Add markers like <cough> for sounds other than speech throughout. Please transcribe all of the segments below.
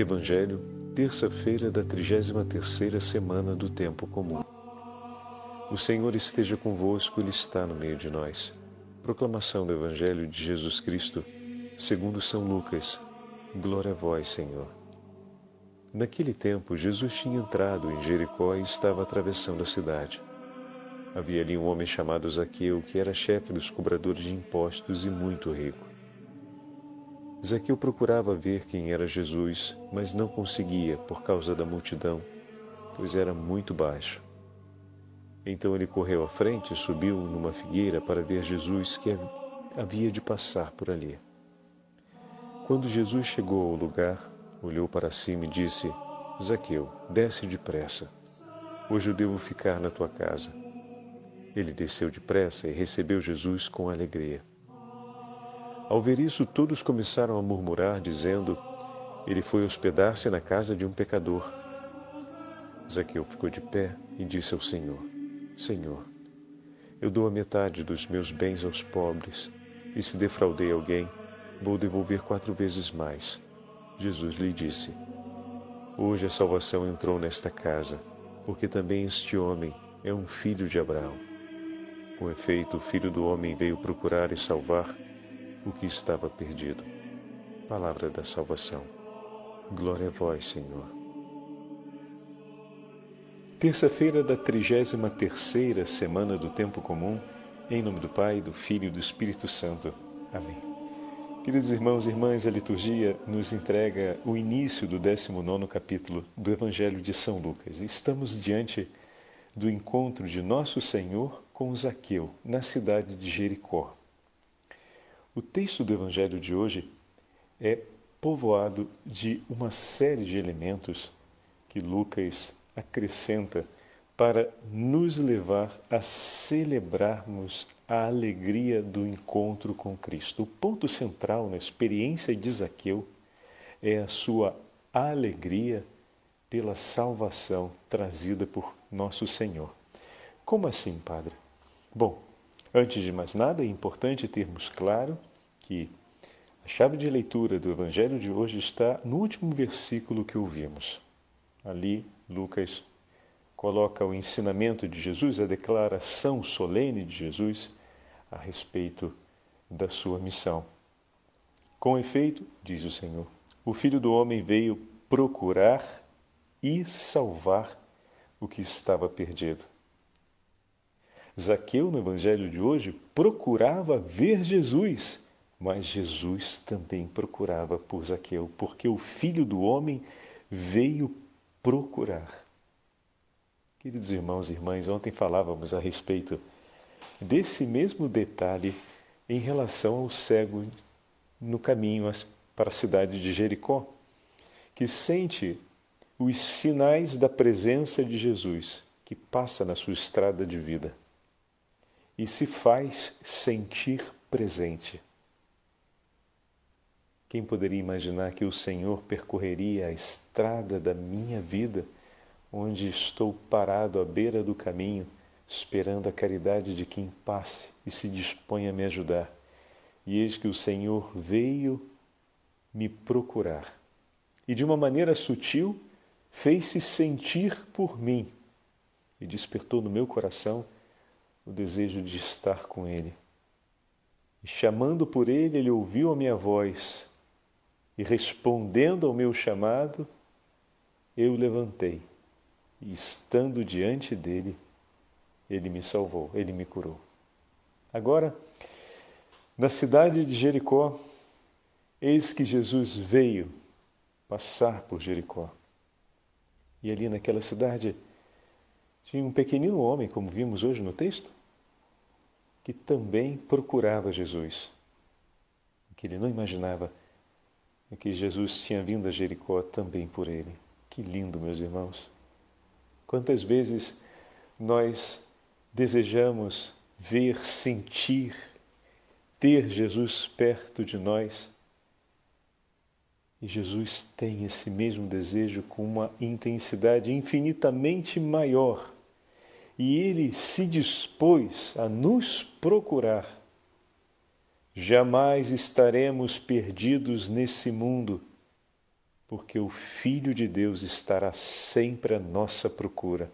Evangelho, terça-feira da 33ª semana do tempo comum. O Senhor esteja convosco, ele está no meio de nós. Proclamação do Evangelho de Jesus Cristo, segundo São Lucas. Glória a vós, Senhor. Naquele tempo, Jesus tinha entrado em Jericó e estava atravessando a cidade. Havia ali um homem chamado Zaqueu, que era chefe dos cobradores de impostos e muito rico. Zaqueu procurava ver quem era Jesus, mas não conseguia por causa da multidão, pois era muito baixo. Então ele correu à frente e subiu numa figueira para ver Jesus que havia de passar por ali. Quando Jesus chegou ao lugar, olhou para cima e disse: Zaqueu, desce depressa. Hoje eu devo ficar na tua casa. Ele desceu depressa e recebeu Jesus com alegria. Ao ver isso, todos começaram a murmurar, dizendo: Ele foi hospedar-se na casa de um pecador. Zaqueu ficou de pé e disse ao Senhor: Senhor, eu dou a metade dos meus bens aos pobres, e se defraudei alguém, vou devolver quatro vezes mais. Jesus lhe disse: Hoje a salvação entrou nesta casa, porque também este homem é um filho de Abraão. Com efeito, o filho do homem veio procurar e salvar o que estava perdido. Palavra da salvação. Glória a vós, Senhor. Terça-feira da 33 terceira semana do tempo comum, em nome do Pai, do Filho e do Espírito Santo. Amém. Queridos irmãos e irmãs, a liturgia nos entrega o início do 19 capítulo do Evangelho de São Lucas. Estamos diante do encontro de nosso Senhor com Zaqueu, na cidade de Jericó. O texto do Evangelho de hoje é povoado de uma série de elementos que Lucas acrescenta para nos levar a celebrarmos a alegria do encontro com Cristo. O ponto central na experiência de Zaqueu é a sua alegria pela salvação trazida por nosso Senhor. Como assim, Padre? Bom, antes de mais nada, é importante termos claro que a chave de leitura do Evangelho de hoje está no último versículo que ouvimos. Ali, Lucas coloca o ensinamento de Jesus, a declaração solene de Jesus a respeito da sua missão. Com efeito, diz o Senhor, o Filho do Homem veio procurar e salvar o que estava perdido. Zaqueu, no Evangelho de hoje, procurava ver Jesus mas Jesus também procurava por Zaqueu, porque o filho do homem veio procurar. Queridos irmãos e irmãs, ontem falávamos a respeito desse mesmo detalhe em relação ao cego no caminho para a cidade de Jericó, que sente os sinais da presença de Jesus que passa na sua estrada de vida e se faz sentir presente. Quem poderia imaginar que o Senhor percorreria a estrada da minha vida, onde estou parado à beira do caminho, esperando a caridade de quem passe e se dispõe a me ajudar? E eis que o Senhor veio me procurar. E de uma maneira sutil, fez-se sentir por mim e despertou no meu coração o desejo de estar com Ele. E chamando por Ele, Ele ouviu a minha voz e respondendo ao meu chamado, eu levantei e, estando diante dele, ele me salvou, ele me curou. Agora, na cidade de Jericó, eis que Jesus veio passar por Jericó. E ali naquela cidade tinha um pequenino homem, como vimos hoje no texto, que também procurava Jesus. Que ele não imaginava e que Jesus tinha vindo a Jericó também por ele. Que lindo, meus irmãos! Quantas vezes nós desejamos ver, sentir, ter Jesus perto de nós. E Jesus tem esse mesmo desejo com uma intensidade infinitamente maior. E ele se dispôs a nos procurar Jamais estaremos perdidos nesse mundo porque o Filho de Deus estará sempre à nossa procura.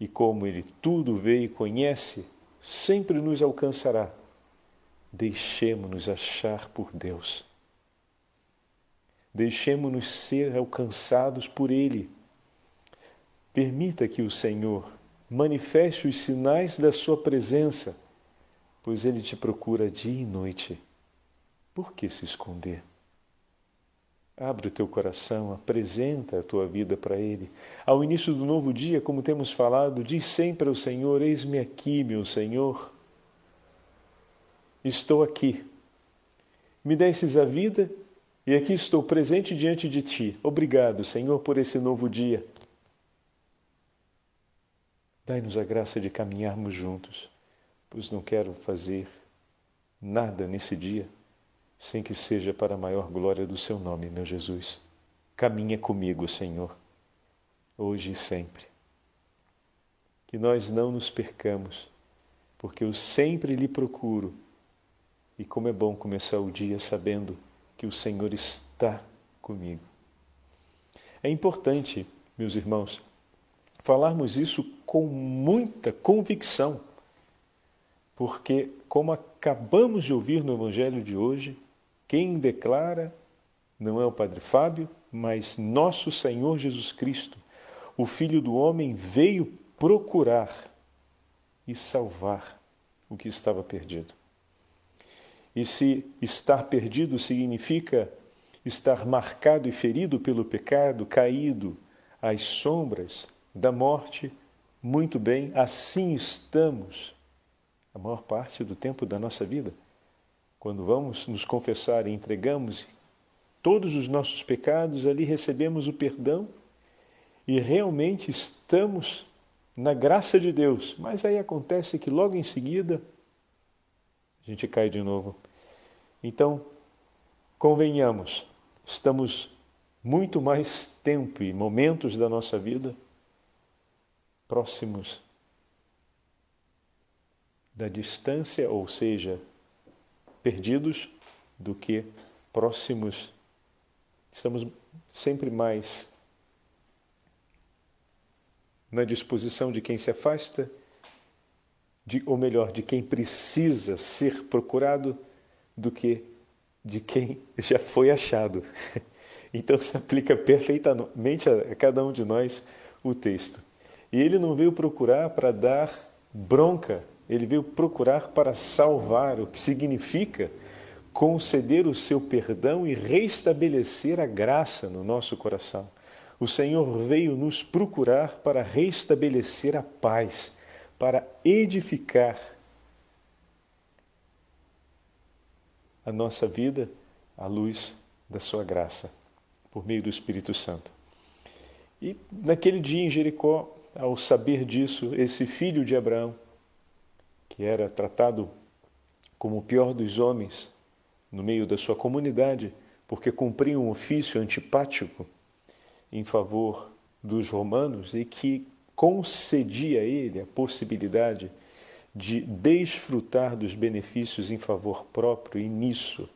E como Ele tudo vê e conhece, sempre nos alcançará. Deixemo-nos achar por Deus. Deixemo-nos ser alcançados por Ele. Permita que o Senhor manifeste os sinais da Sua presença, pois Ele te procura dia e noite. Por que se esconder? Abre o teu coração, apresenta a tua vida para Ele. Ao início do novo dia, como temos falado, diz sempre ao Senhor: Eis-me aqui, meu Senhor. Estou aqui. Me destes a vida e aqui estou presente diante de Ti. Obrigado, Senhor, por esse novo dia. Dai-nos a graça de caminharmos juntos, pois não quero fazer nada nesse dia sem que seja para a maior glória do seu nome, meu Jesus. Caminha comigo, Senhor, hoje e sempre. Que nós não nos percamos, porque eu sempre lhe procuro. E como é bom começar o dia sabendo que o Senhor está comigo. É importante, meus irmãos, falarmos isso com muita convicção, porque, como acabamos de ouvir no Evangelho de hoje, quem declara não é o Padre Fábio, mas nosso Senhor Jesus Cristo. O Filho do Homem veio procurar e salvar o que estava perdido. E se estar perdido significa estar marcado e ferido pelo pecado, caído às sombras da morte, muito bem, assim estamos a maior parte do tempo da nossa vida. Quando vamos nos confessar e entregamos todos os nossos pecados, ali recebemos o perdão e realmente estamos na graça de Deus. Mas aí acontece que logo em seguida a gente cai de novo. Então, convenhamos, estamos muito mais tempo e momentos da nossa vida próximos da distância, ou seja, perdidos do que próximos. Estamos sempre mais na disposição de quem se afasta, de, ou melhor, de quem precisa ser procurado, do que de quem <laughs> já foi achado. <laughs> Então se aplica perfeitamente a cada um de nós o texto. E ele não veio procurar para dar bronca ele veio procurar para salvar, o que significa conceder o seu perdão e restabelecer a graça no nosso coração. O Senhor veio nos procurar para restabelecer a paz, para edificar a nossa vida à luz da sua graça, por meio do Espírito Santo. E naquele dia em Jericó, ao saber disso, esse filho de Abraão, que era tratado como o pior dos homens no meio da sua comunidade, porque cumpria um ofício antipático em favor dos romanos e que concedia a ele a possibilidade de desfrutar dos benefícios em favor próprio e nisso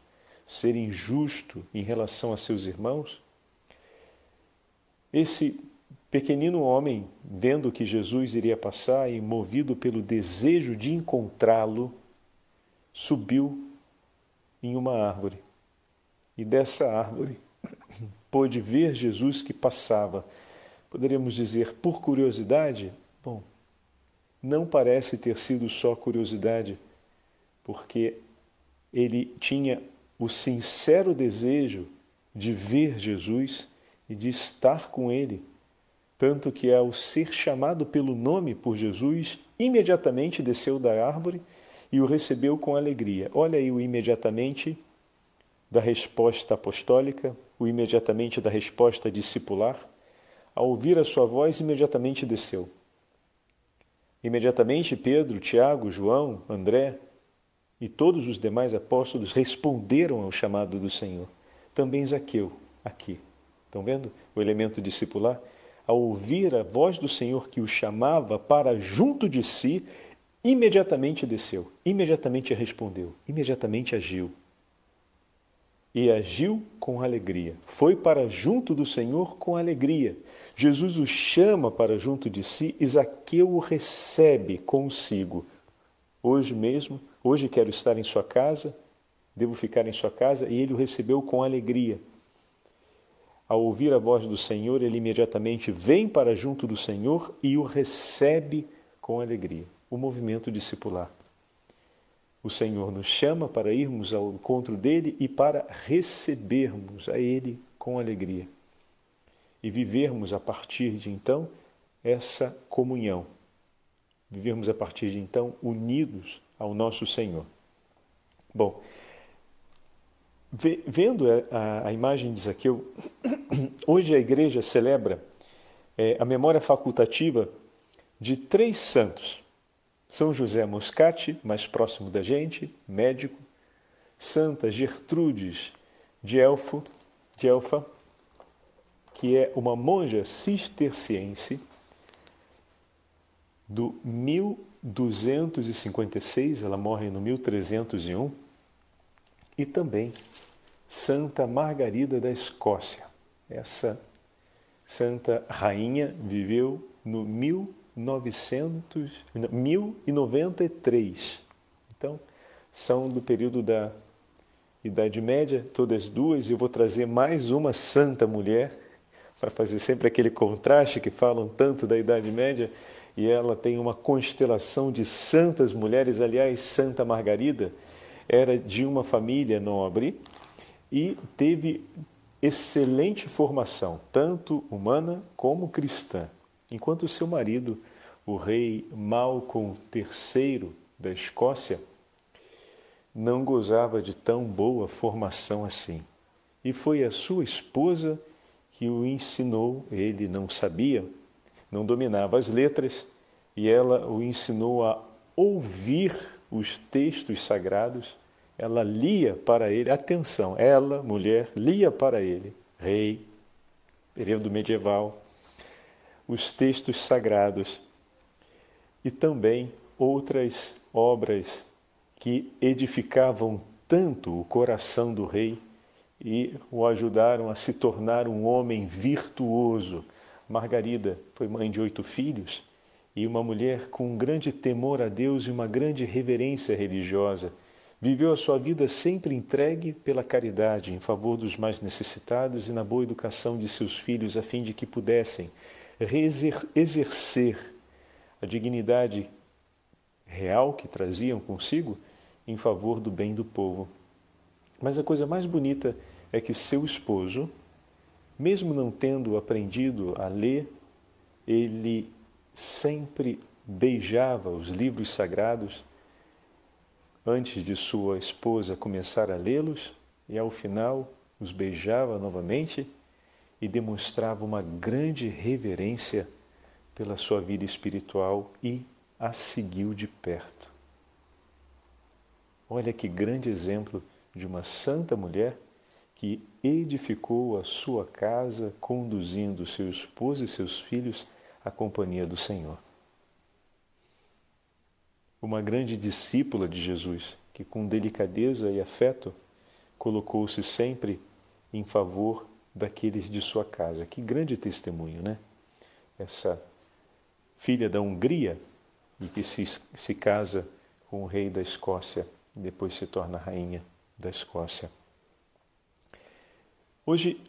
ser injusto em relação a seus irmãos? Esse Pequenino homem, vendo que Jesus iria passar e movido pelo desejo de encontrá-lo, subiu em uma árvore. E dessa árvore <clears throat> pôde ver Jesus que passava. Poderíamos dizer por curiosidade? Bom, não parece ter sido só curiosidade, porque ele tinha o sincero desejo de ver Jesus e de estar com ele tanto que ao ser chamado pelo nome por Jesus, imediatamente desceu da árvore e o recebeu com alegria. Olha aí o imediatamente da resposta apostólica, o imediatamente da resposta discipular. Ao ouvir a sua voz, imediatamente desceu. Imediatamente Pedro, Tiago, João, André e todos os demais apóstolos responderam ao chamado do Senhor. Também Zaqueu, aqui. Estão vendo o elemento discipular? Ao ouvir a voz do Senhor que o chamava para junto de si, imediatamente desceu, imediatamente respondeu, imediatamente agiu. e agiu com alegria. Foi para junto do Senhor com alegria. Jesus o chama para junto de si Zaqueu o recebe consigo. Hoje mesmo, hoje quero estar em sua casa, devo ficar em sua casa, e ele o recebeu com alegria. Ao ouvir a voz do Senhor, ele imediatamente vem para junto do Senhor e o recebe com alegria. O movimento discipular. O Senhor nos chama para irmos ao encontro dele e para recebermos a ele com alegria. E vivermos a partir de então essa comunhão. Vivermos a partir de então unidos ao nosso Senhor. Bom, vendo a, a imagem de Zaqueu, <coughs> hoje a igreja celebra é, a memória facultativa de três santos. São José Moscati, mais próximo da gente, médico, Santa Gertrudes de Elfo, de Elfa, que é uma monja cisterciense do 1256, ela morre no 1301, e também Santa Margarida da Escócia. Essa santa rainha viveu no 1000 900, 1093. Então, são do período da Idade Média, todas duas, e eu vou trazer mais uma santa mulher, para fazer sempre aquele contraste que falam tanto da Idade Média, e ela tem uma constelação de santas mulheres, aliás, Santa Margarida era de uma família nobre e teve excelente formação, tanto humana como cristã enquanto seu marido, o rei Malcolm III da Escócia, não gozava de tão boa formação assim. E foi a sua esposa que o ensinou, ele não sabia, não dominava as letras, e ela o ensinou a ouvir os textos sagrados. Ela lia para ele, atenção, ela, mulher, lia para ele, rei, período medieval, os textos sagrados e também outras obras que edificavam tanto o coração do rei e o ajudaram a se tornar um homem virtuoso. Margarida foi mãe de oito filhos e uma mulher com um grande temor a Deus e uma grande reverência religiosa. Viveu a sua vida sempre entregue pela caridade em favor dos mais necessitados e na boa educação de seus filhos, a fim de que pudessem exercer a dignidade real que traziam consigo em favor do bem do povo. Mas a coisa mais bonita é que seu esposo, mesmo não tendo aprendido a ler, ele sempre beijava os livros sagrados antes de sua esposa começar a lê-los e ao final os beijava novamente e demonstrava uma grande reverência pela sua vida espiritual e a seguiu de perto. Olha que grande exemplo de uma santa mulher que edificou a sua casa conduzindo seu esposo e seus filhos à companhia do Senhor. Uma grande discípula de Jesus que, com delicadeza e afeto, colocou-se sempre em favor daqueles de sua casa. Que grande testemunho, né? Essa filha da Hungria e que se, se casa com o rei da Escócia e depois se torna rainha da Escócia. Hoje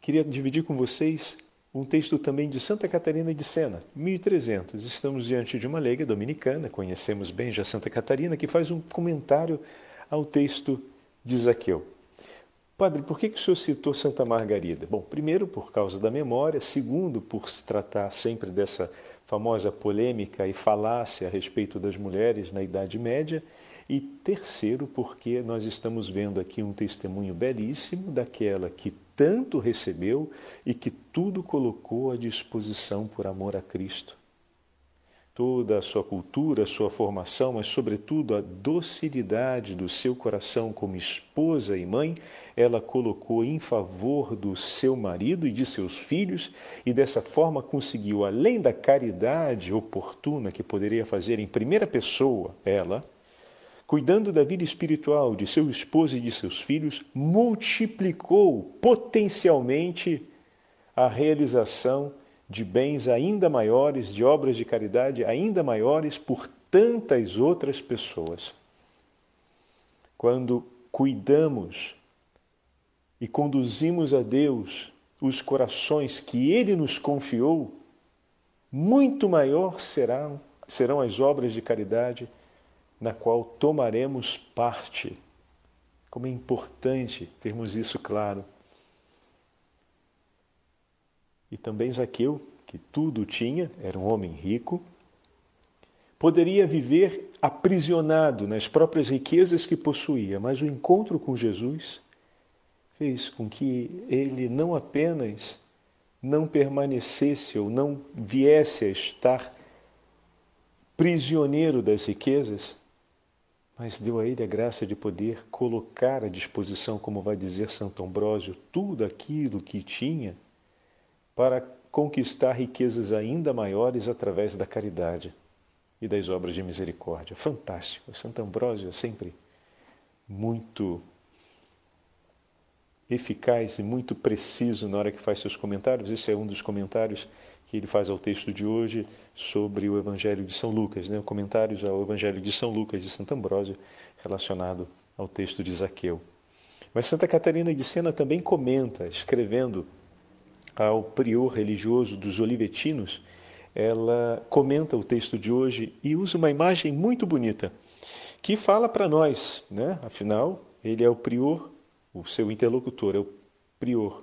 queria dividir com vocês um texto também de Santa Catarina de Sena, 1300. Estamos diante de uma leiga dominicana, conhecemos bem já Santa Catarina, que faz um comentário ao texto de Zaqueu. Padre, por que, que o senhor citou Santa Margarida? Bom, primeiro por causa da memória, segundo por se tratar sempre dessa famosa polêmica e falácia a respeito das mulheres na Idade Média, e terceiro porque nós estamos vendo aqui um testemunho belíssimo daquela que tanto recebeu e que tudo colocou à disposição por amor a Cristo. Toda a sua cultura, a sua formação, mas, sobretudo, a docilidade do seu coração como esposa e mãe, ela colocou em favor do seu marido e de seus filhos, e dessa forma conseguiu, além da caridade oportuna que poderia fazer em primeira pessoa, ela, cuidando da vida espiritual de seu esposo e de seus filhos, multiplicou potencialmente a realização de bens ainda maiores, de obras de caridade ainda maiores por tantas outras pessoas. Quando cuidamos e conduzimos a Deus os corações que Ele nos confiou, muito maior serão, serão as obras de caridade na qual tomaremos parte. Como é importante termos isso claro. E também Zaqueu, que tudo tinha, era um homem rico, poderia viver aprisionado nas próprias riquezas que possuía, mas o encontro com Jesus fez com que ele não apenas não permanecesse ou não viesse a estar prisioneiro das riquezas, mas deu a ele a graça de poder colocar à disposição, como vai dizer Santo Ambrósio, tudo aquilo que tinha para conquistar riquezas ainda maiores através da caridade e das obras de misericórdia. Fantástico. Santo Ambrósio é sempre muito eficaz e muito preciso na hora que faz seus comentários. Esse é um dos comentários ele faz ao texto de hoje sobre o Evangelho de São Lucas, né? comentários ao Evangelho de São Lucas de Santo Ambrósio relacionado ao texto de Zaqueu. Mas Santa Catarina de Sena também comenta, escrevendo ao prior religioso dos Olivetinos, ela comenta o texto de hoje e usa uma imagem muito bonita que fala para nós, né? Afinal, ele é o prior, o seu interlocutor é o prior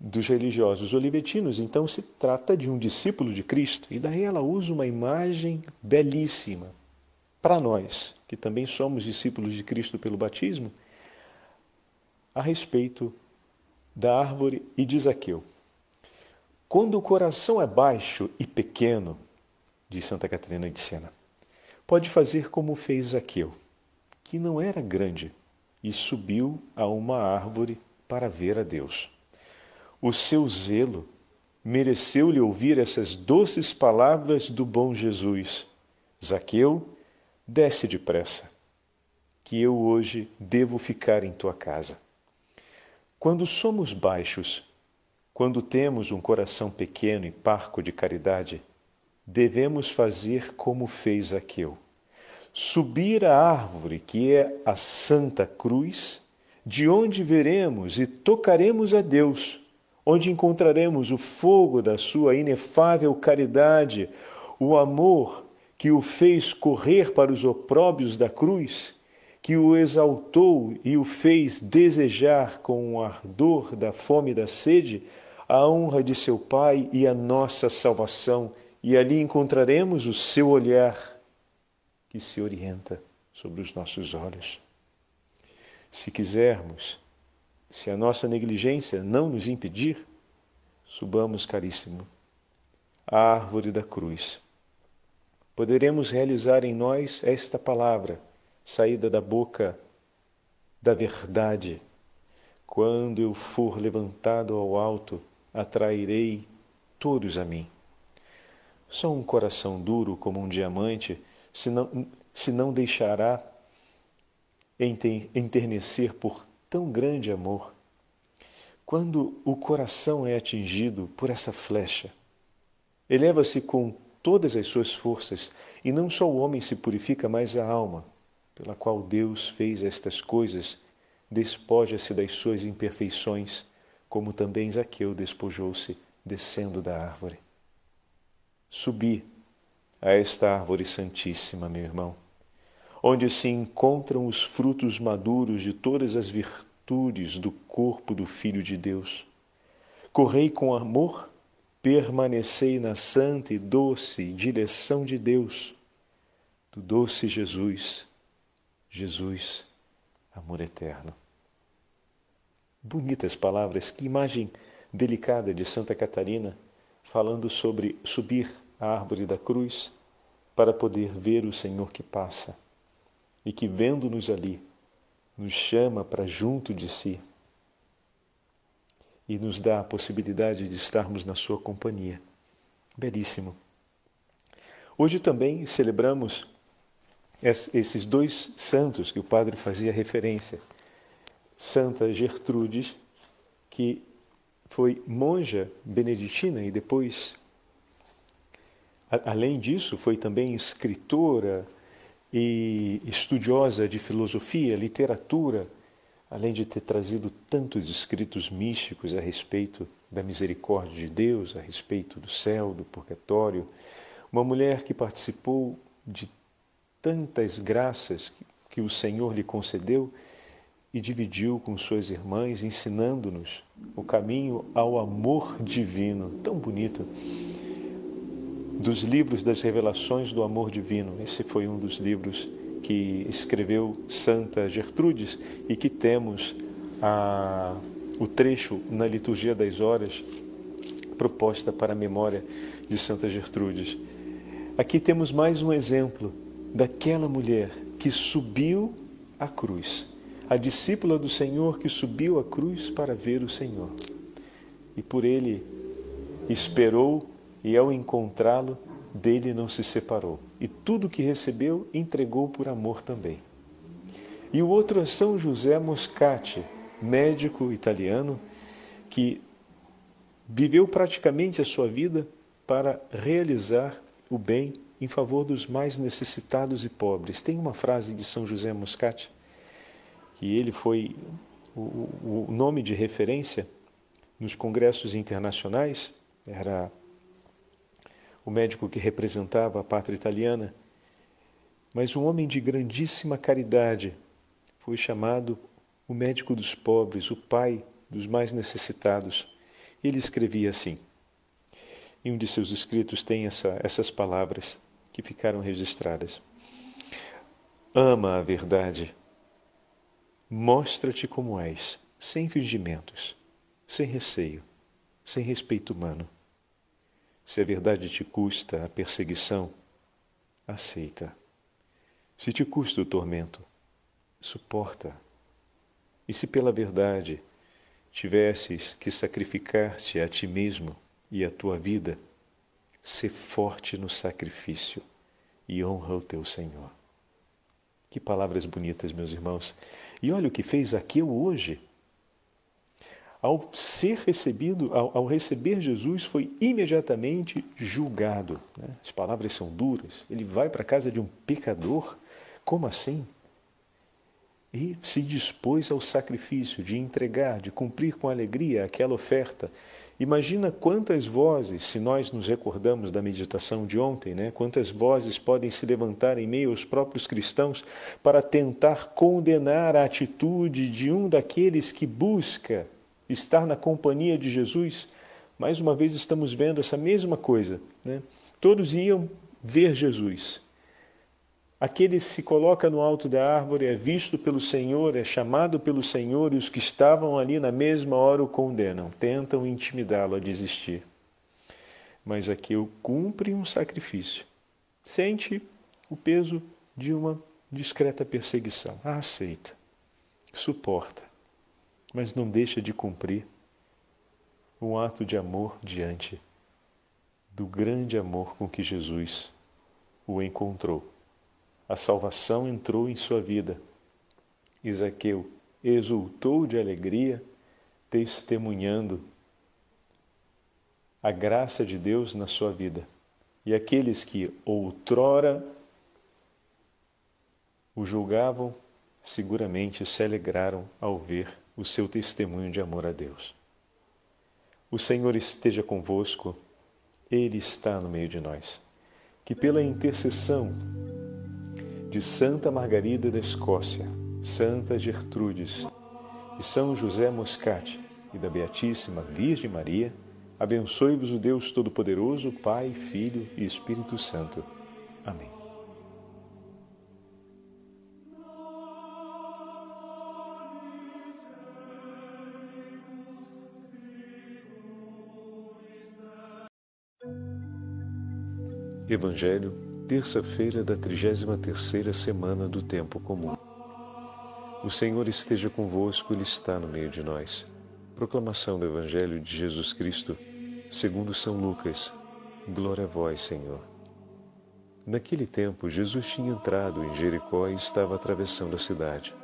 dos religiosos olivetinos, então se trata de um discípulo de Cristo. E daí ela usa uma imagem belíssima para nós, que também somos discípulos de Cristo pelo batismo, a respeito da árvore e de Zaqueu. Quando o coração é baixo e pequeno, diz Santa Catarina de Sena, pode fazer como fez Zaqueu, que não era grande, e subiu a uma árvore para ver a Deus. O seu zelo mereceu-lhe ouvir essas doces palavras do bom Jesus: Zaqueu, desce depressa, que eu hoje devo ficar em tua casa. Quando somos baixos, quando temos um coração pequeno e parco de caridade, devemos fazer como fez Zaqueu: subir a árvore que é a Santa Cruz, de onde veremos e tocaremos a Deus onde encontraremos o fogo da sua inefável caridade, o amor que o fez correr para os opróbios da cruz, que o exaltou e o fez desejar com o ardor da fome e da sede a honra de seu Pai e a nossa salvação, e ali encontraremos o seu olhar que se orienta sobre os nossos olhos. Se quisermos se a nossa negligência não nos impedir, subamos, caríssimo, à árvore da cruz. Poderemos realizar em nós esta palavra, saída da boca da verdade. Quando eu for levantado ao alto, atrairei todos a mim. Só um coração duro como um diamante se não, se não deixará enternecer por tão grande amor. Quando o coração é atingido por essa flecha, eleva-se com todas as suas forças, e não só o homem se purifica, mas a alma, pela qual Deus fez estas coisas, despoja-se das suas imperfeições, como também Zaqueu despojou-se descendo da árvore. Subi a esta árvore santíssima, meu irmão onde se encontram os frutos maduros de todas as virtudes do corpo do Filho de Deus. Correi com amor, permanecei na santa e doce direção de Deus, do doce Jesus, Jesus, amor eterno. Bonitas palavras, que imagem delicada de Santa Catarina, falando sobre subir a árvore da cruz para poder ver o Senhor que passa e que, vendo-nos ali, nos chama para junto de si e nos dá a possibilidade de estarmos na sua companhia. Belíssimo. Hoje também celebramos esses dois santos que o padre fazia referência. Santa Gertrudes, que foi monja beneditina e depois, além disso, foi também escritora e estudiosa de filosofia, literatura, além de ter trazido tantos escritos místicos a respeito da misericórdia de Deus, a respeito do céu, do purgatório. Uma mulher que participou de tantas graças que o Senhor lhe concedeu e dividiu com suas irmãs, ensinando-nos o caminho ao amor divino, tão bonito. Dos livros das revelações do amor divino. Esse foi um dos livros que escreveu Santa Gertrudes e que temos a, o trecho na liturgia das horas proposta para a memória de Santa Gertrudes. Aqui temos mais um exemplo daquela mulher que subiu à cruz, a discípula do Senhor que subiu à cruz para ver o Senhor. E por ele esperou e ao encontrá-lo, dele não se separou. E tudo que recebeu entregou por amor também. E o outro é São José Moscati, médico italiano, que viveu praticamente a sua vida para realizar o bem em favor dos mais necessitados e pobres. Tem uma frase de São José Moscati, que ele foi o, o nome de referência nos congressos internacionais, era o médico que representava a pátria italiana, mas um homem de grandíssima caridade, foi chamado o médico dos pobres, o pai dos mais necessitados. Ele escrevia assim. Em um de seus escritos tem essa, essas palavras que ficaram registradas. Ama a verdade. Mostra-te como és, sem fingimentos, sem receio, sem respeito humano. Se a verdade te custa a perseguição, aceita. Se te custa o tormento, suporta. E se pela verdade tivesses que sacrificar-te a ti mesmo e a tua vida, Sê forte no sacrifício e honra o teu Senhor. Que palavras bonitas, meus irmãos. E olha o que fez Aqueu hoje. Ao ser recebido, ao, ao receber Jesus, foi imediatamente julgado. Né? As palavras são duras. Ele vai para a casa de um pecador. Como assim? E se dispôs ao sacrifício de entregar, de cumprir com alegria aquela oferta Imagina quantas vozes, se nós nos recordamos da meditação de ontem, né? quantas vozes podem se levantar em meio aos próprios cristãos para tentar condenar a atitude de um daqueles que busca estar na companhia de Jesus. Mais uma vez estamos vendo essa mesma coisa. Né? Todos iam ver Jesus, Aquele que se coloca no alto da árvore é visto pelo Senhor, é chamado pelo Senhor, e os que estavam ali na mesma hora o condenam, tentam intimidá-lo a desistir. Mas Aqueu cumpre um sacrifício, sente o peso de uma discreta perseguição, a aceita, suporta, mas não deixa de cumprir um ato de amor diante do grande amor com que Jesus o encontrou a salvação entrou em sua vida. Isaqueu exultou de alegria, testemunhando a graça de Deus na sua vida. E aqueles que outrora o julgavam, seguramente se alegraram ao ver o seu testemunho de amor a Deus. O Senhor esteja convosco, Ele está no meio de nós. Que pela intercessão de Santa Margarida da Escócia, Santa Gertrudes, de São José Moscati e da Beatíssima Virgem Maria, abençoe-vos o Deus Todo-Poderoso, Pai, Filho e Espírito Santo. Evangelho terça-feira da 33ª semana do tempo comum. O Senhor esteja convosco, ele está no meio de nós. Proclamação do Evangelho de Jesus Cristo, segundo São Lucas. Glória a vós, Senhor. Naquele tempo, Jesus tinha entrado em Jericó e estava atravessando a cidade.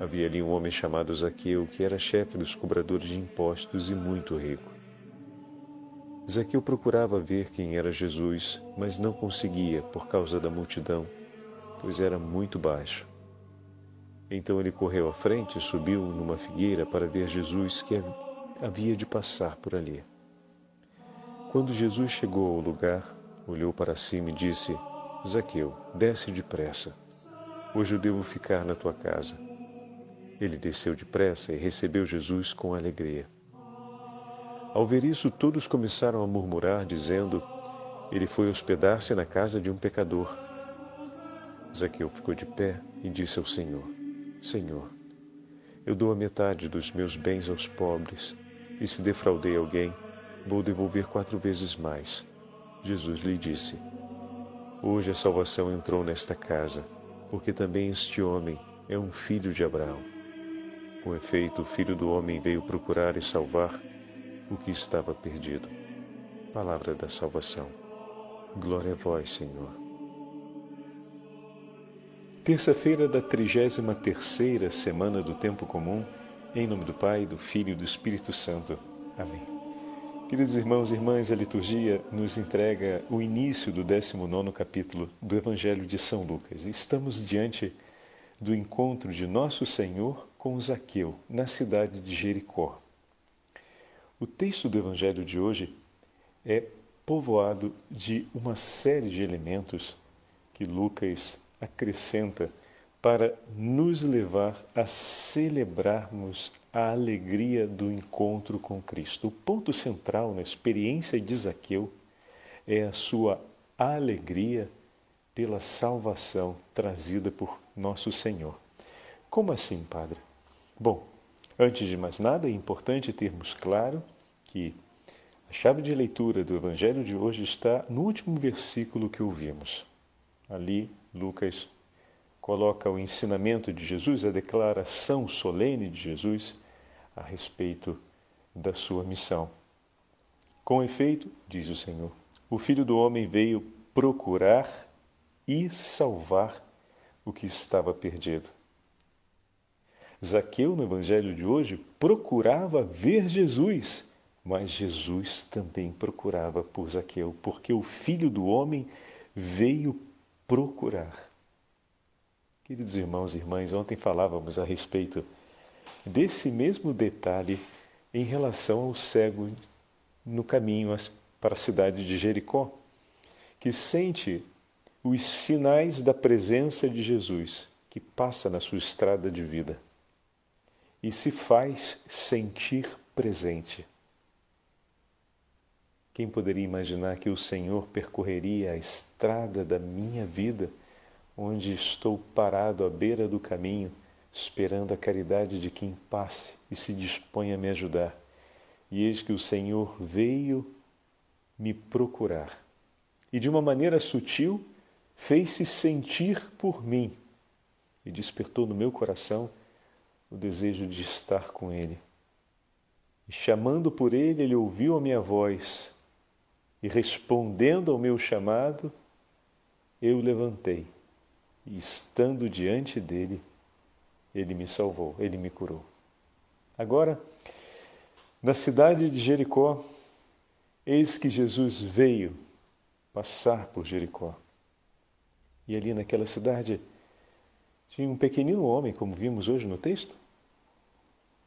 Havia ali um homem chamado Zaqueu, que era chefe dos cobradores de impostos e muito rico. Zaqueu procurava ver quem era Jesus, mas não conseguia por causa da multidão, pois era muito baixo. Então ele correu à frente e subiu numa figueira para ver Jesus que havia de passar por ali. Quando Jesus chegou ao lugar, olhou para cima e disse: Zaqueu, desce depressa. Hoje eu devo ficar na tua casa. Ele desceu depressa e recebeu Jesus com alegria. Ao ver isso, todos começaram a murmurar, dizendo: Ele foi hospedar-se na casa de um pecador. Zaqueu ficou de pé e disse ao Senhor: Senhor, eu dou a metade dos meus bens aos pobres, e se defraudei alguém, vou devolver quatro vezes mais. Jesus lhe disse: Hoje a salvação entrou nesta casa, porque também este homem é um filho de Abraão. Com efeito, o filho do homem veio procurar e salvar o que estava perdido. Palavra da salvação. Glória a vós, Senhor. Terça-feira da 33 terceira semana do tempo comum, em nome do Pai, do Filho e do Espírito Santo. Amém. Queridos irmãos e irmãs, a liturgia nos entrega o início do 19 capítulo do Evangelho de São Lucas. Estamos diante do encontro de nosso Senhor com Zaqueu, na cidade de Jericó. O texto do Evangelho de hoje é povoado de uma série de elementos que Lucas acrescenta para nos levar a celebrarmos a alegria do encontro com Cristo. O ponto central na experiência de Zaqueu é a sua alegria pela salvação trazida por nosso Senhor. Como assim, Padre? Bom, antes de mais nada, é importante termos claro que a chave de leitura do Evangelho de hoje está no último versículo que ouvimos. Ali, Lucas coloca o ensinamento de Jesus, a declaração solene de Jesus a respeito da sua missão. Com efeito, diz o Senhor, o Filho do Homem veio procurar e salvar o que estava perdido. Zaqueu, no Evangelho de hoje, procurava ver Jesus mas Jesus também procurava por Zaqueu, porque o filho do homem veio procurar. Queridos irmãos e irmãs, ontem falávamos a respeito desse mesmo detalhe em relação ao cego no caminho para a cidade de Jericó, que sente os sinais da presença de Jesus que passa na sua estrada de vida e se faz sentir presente. Quem poderia imaginar que o Senhor percorreria a estrada da minha vida, onde estou parado à beira do caminho, esperando a caridade de quem passe e se dispõe a me ajudar? E eis que o Senhor veio me procurar. E de uma maneira sutil, fez-se sentir por mim e despertou no meu coração o desejo de estar com Ele. E chamando por Ele, Ele ouviu a minha voz e respondendo ao meu chamado, eu levantei e, estando diante dele, ele me salvou, ele me curou. Agora, na cidade de Jericó, eis que Jesus veio passar por Jericó. E ali naquela cidade tinha um pequenino homem, como vimos hoje no texto,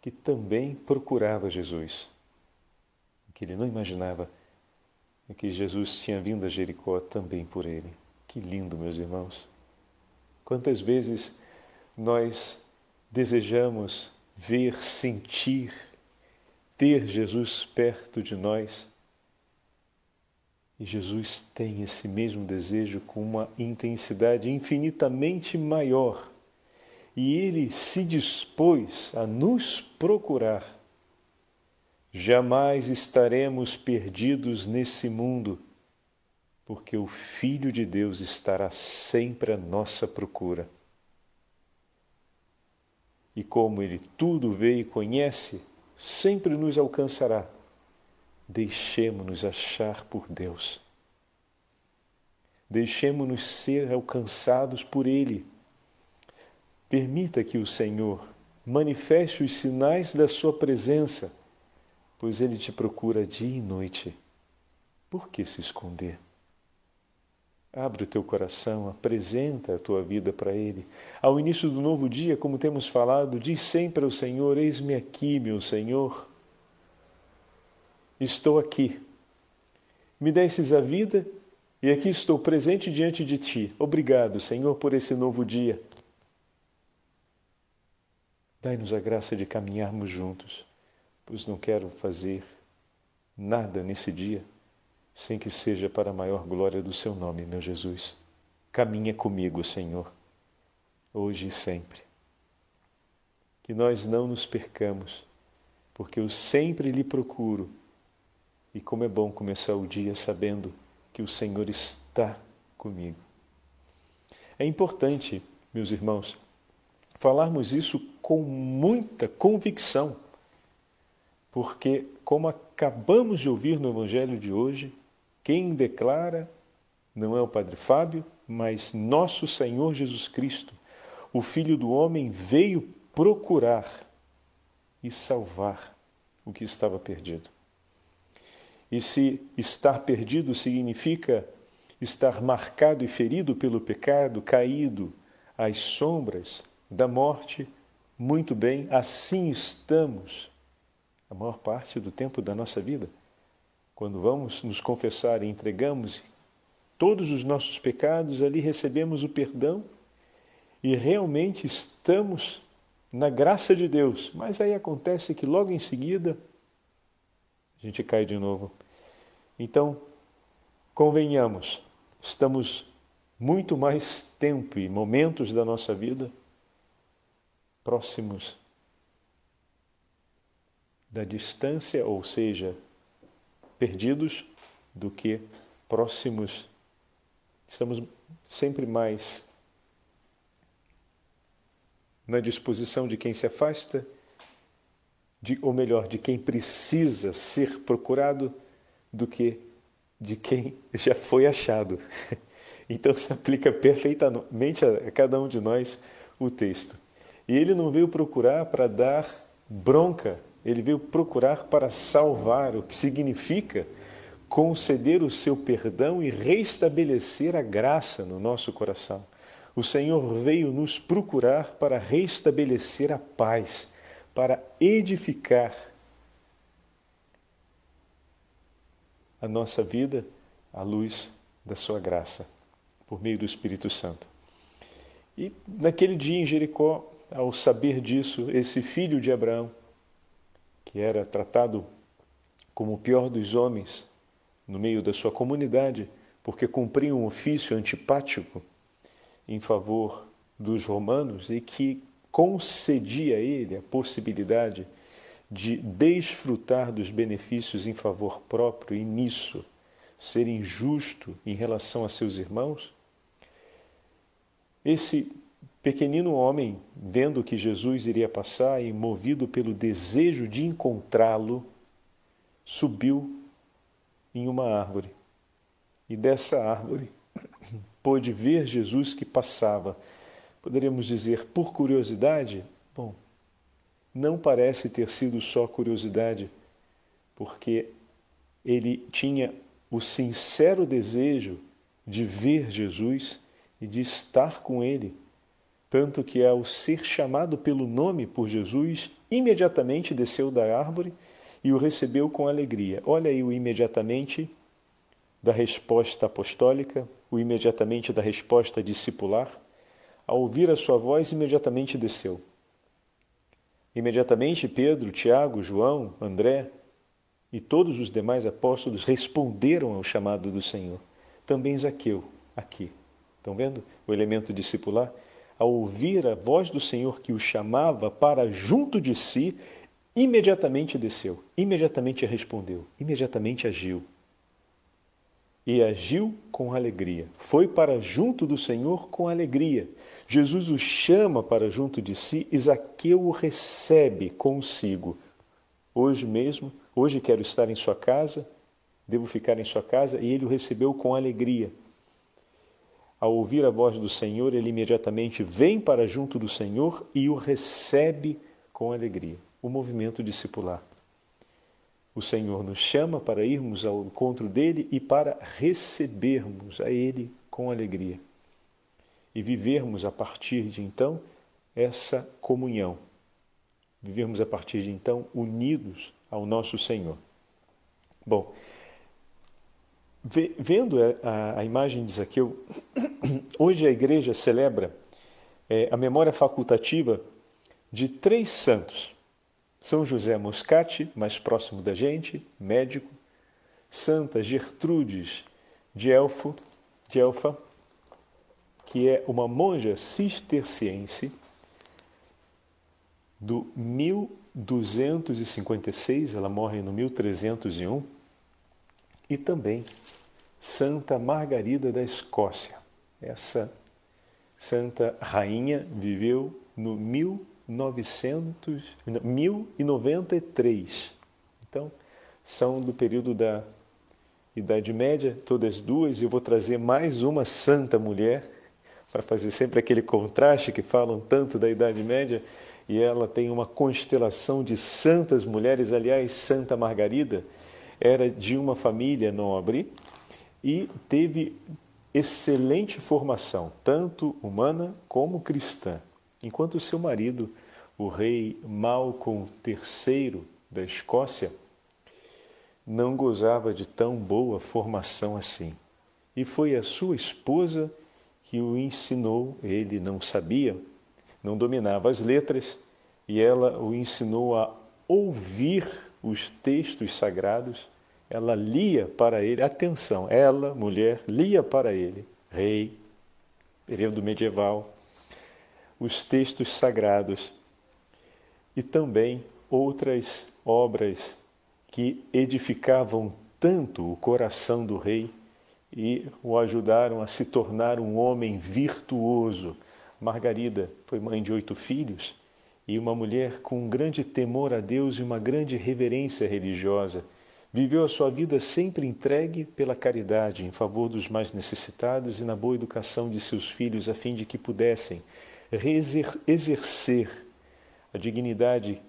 que também procurava Jesus, que ele não imaginava que Jesus tinha vindo a Jericó também por ele. Que lindo, meus irmãos! Quantas vezes nós desejamos ver, sentir, ter Jesus perto de nós. E Jesus tem esse mesmo desejo com uma intensidade infinitamente maior. E ele se dispôs a nos procurar Jamais estaremos perdidos nesse mundo, porque o Filho de Deus estará sempre à nossa procura. E como Ele tudo vê e conhece, sempre nos alcançará. Deixemos-nos achar por Deus. Deixemos-nos ser alcançados por Ele. Permita que o Senhor manifeste os sinais da Sua presença, pois Ele te procura dia e noite. Por que se esconder? Abre o teu coração, apresenta a tua vida para Ele. Ao início do novo dia, como temos falado, diz sempre ao Senhor: Eis-me aqui, meu Senhor. Estou aqui. Me desses a vida e aqui estou presente diante de Ti. Obrigado, Senhor, por esse novo dia. Dai-nos a graça de caminharmos juntos, pois não quero fazer nada nesse dia sem que seja para a maior glória do Seu nome, meu Jesus. Caminha comigo, Senhor, hoje e sempre. Que nós não nos percamos, porque eu sempre lhe procuro. E como é bom começar o dia sabendo que o Senhor está comigo. É importante, meus irmãos, falarmos isso com muita convicção, porque, como acabamos de ouvir no Evangelho de hoje, quem declara não é o Padre Fábio, mas nosso Senhor Jesus Cristo. O Filho do Homem veio procurar e salvar o que estava perdido. E se estar perdido significa estar marcado e ferido pelo pecado, caído às sombras da morte, muito bem, assim estamos a maior parte do tempo da nossa vida. Quando vamos nos confessar e entregamos todos os nossos pecados, ali recebemos o perdão e realmente estamos na graça de Deus. Mas aí acontece que logo em seguida a gente cai de novo. Então, convenhamos, estamos muito mais tempo e momentos da nossa vida próximos da distância, ou seja, perdidos do que próximos. Estamos sempre mais na disposição de quem se afasta, de, ou melhor, de quem precisa ser procurado, do que de quem <laughs> já foi achado. <laughs> Então se aplica perfeitamente a cada um de nós o texto. E ele não veio procurar para dar bronca ele veio procurar para salvar, o que significa conceder o seu perdão e restabelecer a graça no nosso coração. O Senhor veio nos procurar para restabelecer a paz, para edificar a nossa vida à luz da sua graça, por meio do Espírito Santo. E naquele dia em Jericó, ao saber disso, esse filho de Abraão, que era tratado como o pior dos homens no meio da sua comunidade, porque cumpria um ofício antipático em favor dos romanos e que concedia a ele a possibilidade de desfrutar dos benefícios em favor próprio e nisso ser injusto em relação a seus irmãos? Esse Pequenino homem, vendo que Jesus iria passar e movido pelo desejo de encontrá-lo, subiu em uma árvore. E dessa árvore <clears throat> pôde ver Jesus que passava. Poderíamos dizer por curiosidade? Bom, não parece ter sido só curiosidade, porque ele tinha o sincero desejo de ver Jesus e de estar com ele tanto que ao ser chamado pelo nome por Jesus, imediatamente desceu da árvore e o recebeu com alegria. Olha aí o imediatamente da resposta apostólica, o imediatamente da resposta discipular. Ao ouvir a sua voz, imediatamente desceu. Imediatamente Pedro, Tiago, João, André e todos os demais apóstolos responderam ao chamado do Senhor. Também Zaqueu, aqui. Estão vendo o elemento discipular? Ao ouvir a voz do Senhor que o chamava para junto de si, imediatamente desceu, imediatamente respondeu, imediatamente agiu. E agiu com alegria. Foi para junto do Senhor com alegria. Jesus o chama para junto de si Zaqueu o recebe consigo. Hoje mesmo, hoje quero estar em sua casa, devo ficar em sua casa, e ele o recebeu com alegria. Ao ouvir a voz do Senhor, ele imediatamente vem para junto do Senhor e o recebe com alegria. O movimento discipular. O Senhor nos chama para irmos ao encontro dele e para recebermos a ele com alegria. E vivermos a partir de então essa comunhão. Vivermos a partir de então unidos ao nosso Senhor. Bom, vendo a, a imagem de Zaqueu, <coughs> hoje a igreja celebra é, a memória facultativa de três santos. São José Moscati, mais próximo da gente, médico, Santa Gertrudes de Elfo, de Elfa, que é uma monja cisterciense do 1256, ela morre no 1301, e também Santa Margarida da Escócia. Essa santa rainha viveu no 1900, 1093. Então, são do período da Idade Média, todas duas, e eu vou trazer mais uma santa mulher para fazer sempre aquele contraste que falam tanto da Idade Média, e ela tem uma constelação de santas mulheres, aliás, Santa Margarida era de uma família nobre e teve excelente formação, tanto humana como cristã, enquanto seu marido, o rei Malcolm III da Escócia, não gozava de tão boa formação assim. E foi a sua esposa que o ensinou, ele não sabia, não dominava as letras, e ela o ensinou a ouvir os textos sagrados. Ela lia para ele, atenção, ela, mulher, lia para ele, rei, período medieval, os textos sagrados e também outras obras que edificavam tanto o coração do rei e o ajudaram a se tornar um homem virtuoso. Margarida foi mãe de oito filhos e uma mulher com um grande temor a Deus e uma grande reverência religiosa. Viveu a sua vida sempre entregue pela caridade em favor dos mais necessitados e na boa educação de seus filhos, a fim de que pudessem exercer a dignidade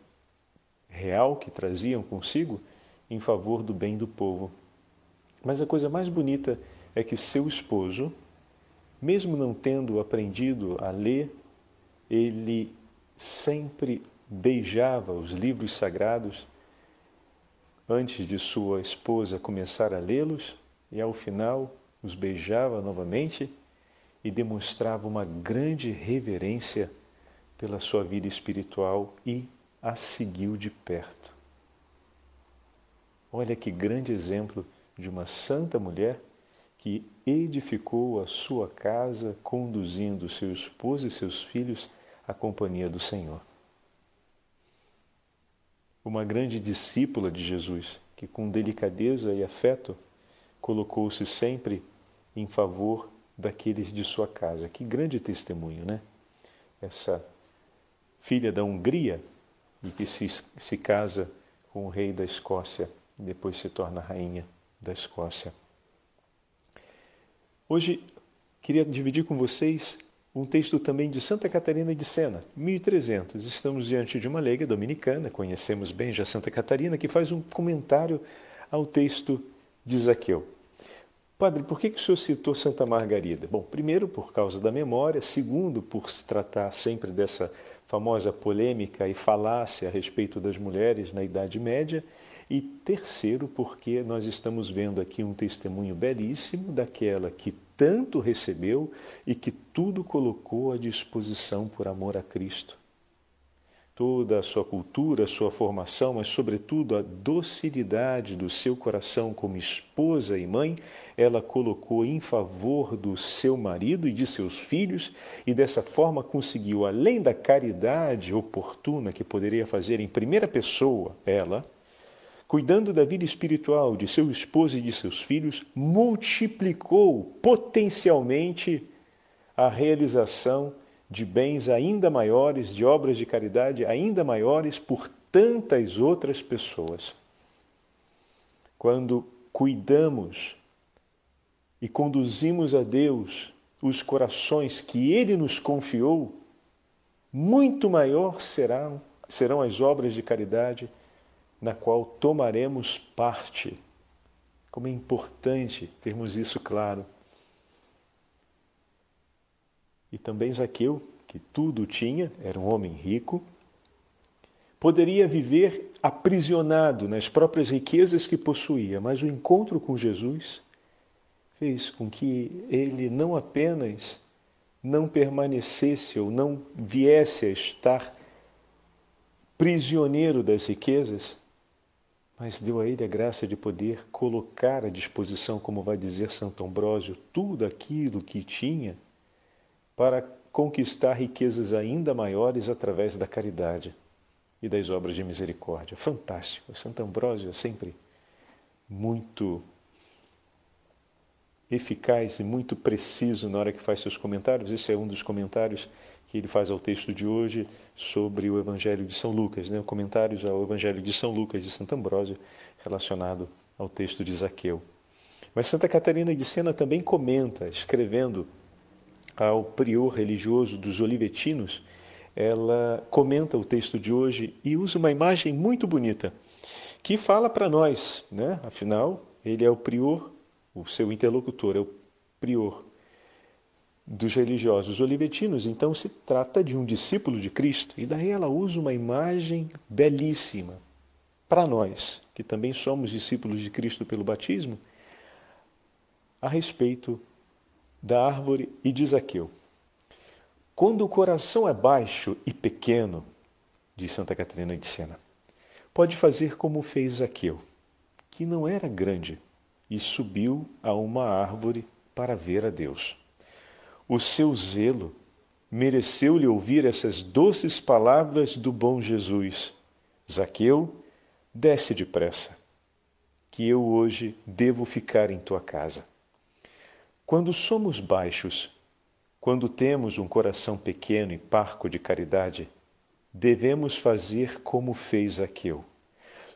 real que traziam consigo em favor do bem do povo. Mas a coisa mais bonita é que seu esposo, mesmo não tendo aprendido a ler, ele sempre beijava os livros sagrados antes de sua esposa começar a lê-los e ao final os beijava novamente e demonstrava uma grande reverência pela sua vida espiritual e a seguiu de perto. Olha que grande exemplo de uma santa mulher que edificou a sua casa, conduzindo seu esposo e seus filhos à companhia do Senhor. Uma grande discípula de Jesus, que com delicadeza e afeto colocou-se sempre em favor daqueles de sua casa. Que grande testemunho, né? Essa filha da Hungria e que se, se casa com o rei da Escócia e depois se torna rainha da Escócia. Hoje queria dividir com vocês um texto também de Santa Catarina de Sena, 1300. Estamos diante de uma leiga dominicana, conhecemos bem já Santa Catarina, que faz um comentário ao texto de Zaqueu. Padre, por que, que o senhor citou Santa Margarida? Bom, primeiro, por causa da memória, segundo, por se tratar sempre dessa famosa polêmica e falácia a respeito das mulheres na Idade Média, e terceiro, porque nós estamos vendo aqui um testemunho belíssimo daquela que tanto recebeu e que tudo colocou à disposição por amor a Cristo. Toda a sua cultura, a sua formação, mas, sobretudo, a docilidade do seu coração como esposa e mãe, ela colocou em favor do seu marido e de seus filhos, e dessa forma conseguiu, além da caridade oportuna que poderia fazer em primeira pessoa, ela, cuidando da vida espiritual de seu esposo e de seus filhos, multiplicou potencialmente a realização de bens ainda maiores, de obras de caridade ainda maiores por tantas outras pessoas. Quando cuidamos e conduzimos a Deus os corações que Ele nos confiou, muito maior serão, serão as obras de caridade na qual tomaremos parte. Como é importante termos isso claro. E também Zaqueu, que tudo tinha, era um homem rico, poderia viver aprisionado nas próprias riquezas que possuía, mas o encontro com Jesus fez com que ele não apenas não permanecesse ou não viesse a estar prisioneiro das riquezas, mas deu a ele a graça de poder colocar à disposição, como vai dizer Santo Ambrósio, tudo aquilo que tinha para conquistar riquezas ainda maiores através da caridade e das obras de misericórdia. Fantástico. Santo Ambrósio é sempre muito eficaz e muito preciso na hora que faz seus comentários. Esse é um dos comentários que ele faz ao texto de hoje sobre o Evangelho de São Lucas, né? comentários ao Evangelho de São Lucas de Santo Ambrósio relacionado ao texto de Zaqueu. Mas Santa Catarina de Sena também comenta, escrevendo ao prior religioso dos Olivetinos, ela comenta o texto de hoje e usa uma imagem muito bonita que fala para nós, né? Afinal, ele é o prior, o seu interlocutor é o prior dos religiosos olivetinos, então se trata de um discípulo de Cristo. E daí ela usa uma imagem belíssima para nós, que também somos discípulos de Cristo pelo batismo, a respeito da árvore e de Zaqueu. Quando o coração é baixo e pequeno, diz Santa Catarina de Sena, pode fazer como fez Zaqueu, que não era grande, e subiu a uma árvore para ver a Deus. O seu zelo mereceu-lhe ouvir essas doces palavras do bom Jesus: Zaqueu, desce depressa, que eu hoje devo ficar em tua casa. Quando somos baixos, quando temos um coração pequeno e parco de caridade, devemos fazer como fez Zaqueu: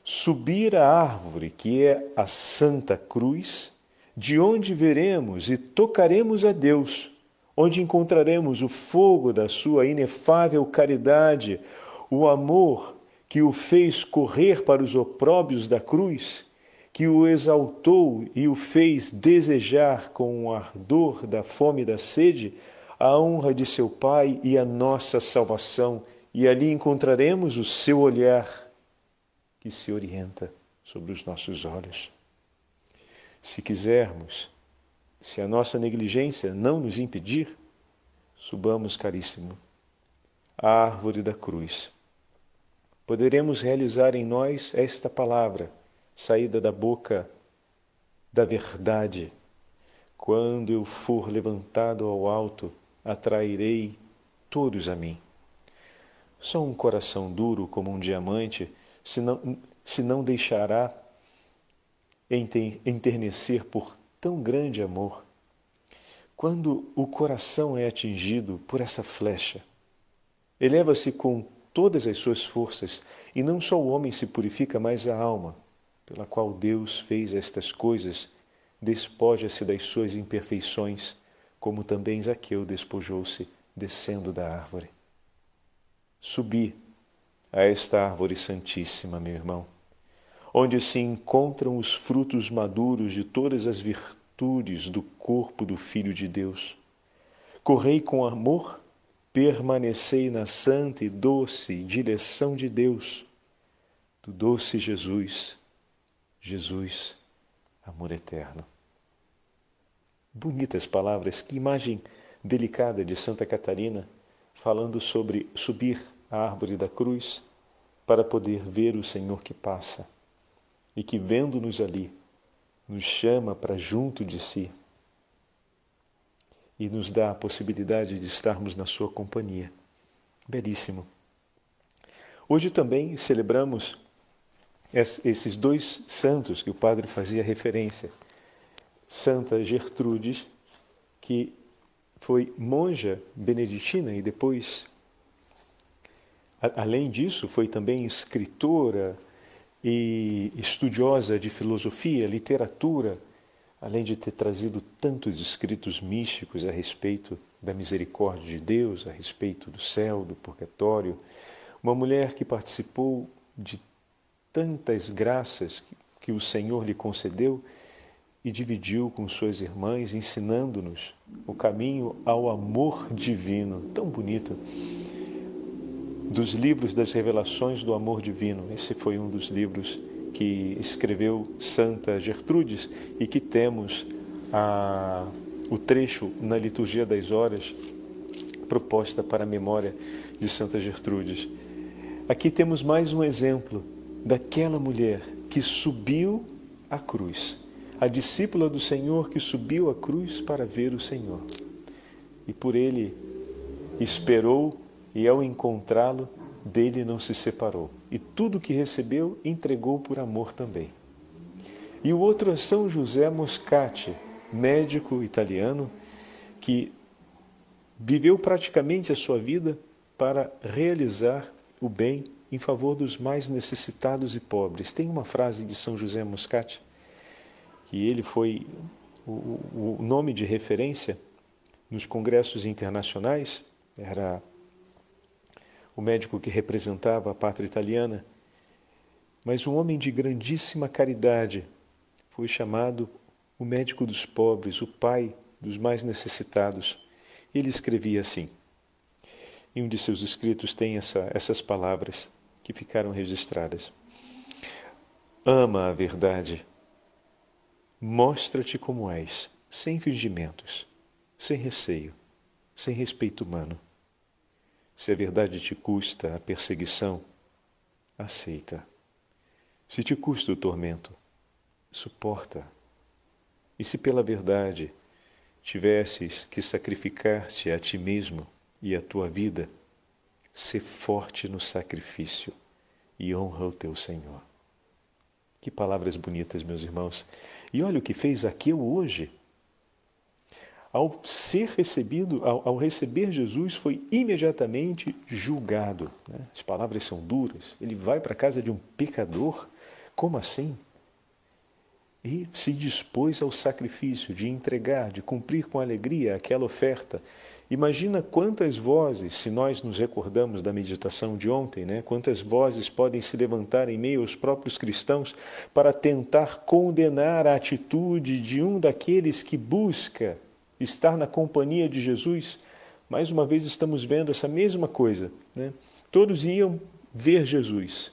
subir a árvore que é a Santa Cruz, de onde veremos e tocaremos a Deus onde encontraremos o fogo da sua inefável caridade, o amor que o fez correr para os opróbios da cruz, que o exaltou e o fez desejar com o ardor da fome e da sede a honra de seu Pai e a nossa salvação, e ali encontraremos o seu olhar que se orienta sobre os nossos olhos. Se quisermos se a nossa negligência não nos impedir, subamos, caríssimo, à árvore da cruz. Poderemos realizar em nós esta palavra, saída da boca da verdade. Quando eu for levantado ao alto, atrairei todos a mim. Só um coração duro como um diamante se não, se não deixará enternecer por tão grande amor. Quando o coração é atingido por essa flecha, eleva-se com todas as suas forças, e não só o homem se purifica, mas a alma, pela qual Deus fez estas coisas, despoja-se das suas imperfeições, como também Zaqueu despojou-se descendo da árvore. Subi a esta árvore santíssima, meu irmão onde se encontram os frutos maduros de todas as virtudes do corpo do Filho de Deus. Correi com amor, permanecei na santa e doce direção de Deus, do doce Jesus, Jesus, amor eterno. Bonitas palavras, que imagem delicada de Santa Catarina, falando sobre subir a árvore da cruz para poder ver o Senhor que passa e que, vendo-nos ali, nos chama para junto de si e nos dá a possibilidade de estarmos na sua companhia. Belíssimo. Hoje também celebramos esses dois santos que o padre fazia referência. Santa Gertrudes, que foi monja beneditina e depois, além disso, foi também escritora, e estudiosa de filosofia, literatura, além de ter trazido tantos escritos místicos a respeito da misericórdia de Deus, a respeito do céu, do purgatório, uma mulher que participou de tantas graças que o Senhor lhe concedeu e dividiu com suas irmãs, ensinando-nos o caminho ao amor divino, tão bonito. Dos livros das revelações do amor divino, esse foi um dos livros que escreveu Santa Gertrudes e que temos a, o trecho na liturgia das horas proposta para a memória de Santa Gertrudes. Aqui temos mais um exemplo daquela mulher que subiu à cruz, a discípula do Senhor que subiu à cruz para ver o Senhor. E por ele esperou e ao encontrá-lo, dele não se separou. E tudo que recebeu entregou por amor também. E o outro é São José Moscati, médico italiano, que viveu praticamente a sua vida para realizar o bem em favor dos mais necessitados e pobres. Tem uma frase de São José Moscati, que ele foi o, o nome de referência nos congressos internacionais, era o médico que representava a pátria italiana, mas um homem de grandíssima caridade foi chamado o médico dos pobres, o pai dos mais necessitados. Ele escrevia assim. Em um de seus escritos tem essa, essas palavras que ficaram registradas. Ama a verdade. Mostra-te como és, sem fingimentos, sem receio, sem respeito humano. Se a verdade te custa a perseguição, aceita. Se te custa o tormento, suporta. E se pela verdade tivesses que sacrificar-te a ti mesmo e a tua vida, Sê forte no sacrifício e honra o teu Senhor. Que palavras bonitas, meus irmãos. E olha o que fez Aqueu hoje. Ao ser recebido, ao, ao receber Jesus, foi imediatamente julgado. Né? As palavras são duras. Ele vai para a casa de um pecador. Como assim? E se dispôs ao sacrifício de entregar, de cumprir com alegria aquela oferta Imagina quantas vozes, se nós nos recordamos da meditação de ontem, né? quantas vozes podem se levantar em meio aos próprios cristãos para tentar condenar a atitude de um daqueles que busca estar na companhia de Jesus. Mais uma vez estamos vendo essa mesma coisa. Né? Todos iam ver Jesus,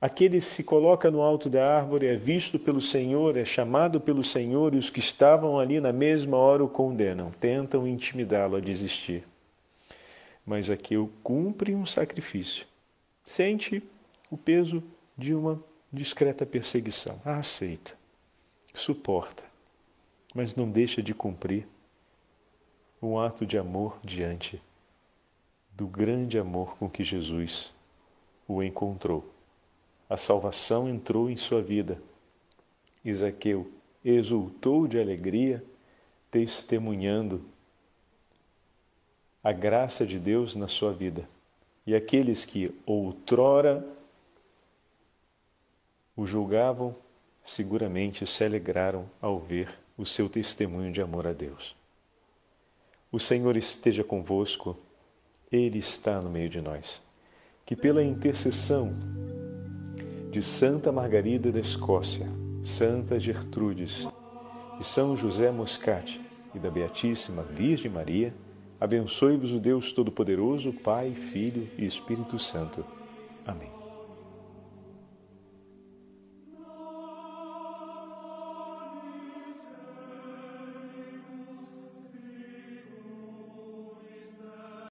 Aquele que se coloca no alto da árvore é visto pelo Senhor, é chamado pelo Senhor, e os que estavam ali na mesma hora o condenam, tentam intimidá-lo a desistir. Mas Aqueu cumpre um sacrifício, sente o peso de uma discreta perseguição, a aceita, suporta, mas não deixa de cumprir um ato de amor diante do grande amor com que Jesus o encontrou a salvação entrou em sua vida. Isaqueu exultou de alegria, testemunhando a graça de Deus na sua vida. E aqueles que outrora o julgavam, seguramente se alegraram ao ver o seu testemunho de amor a Deus. O Senhor esteja convosco, Ele está no meio de nós. Que pela intercessão de Santa Margarida da Escócia, Santa Gertrudes, de São José Moscati e da Beatíssima Virgem Maria, abençoe-vos o Deus Todo-Poderoso, Pai, Filho e Espírito Santo. Amém.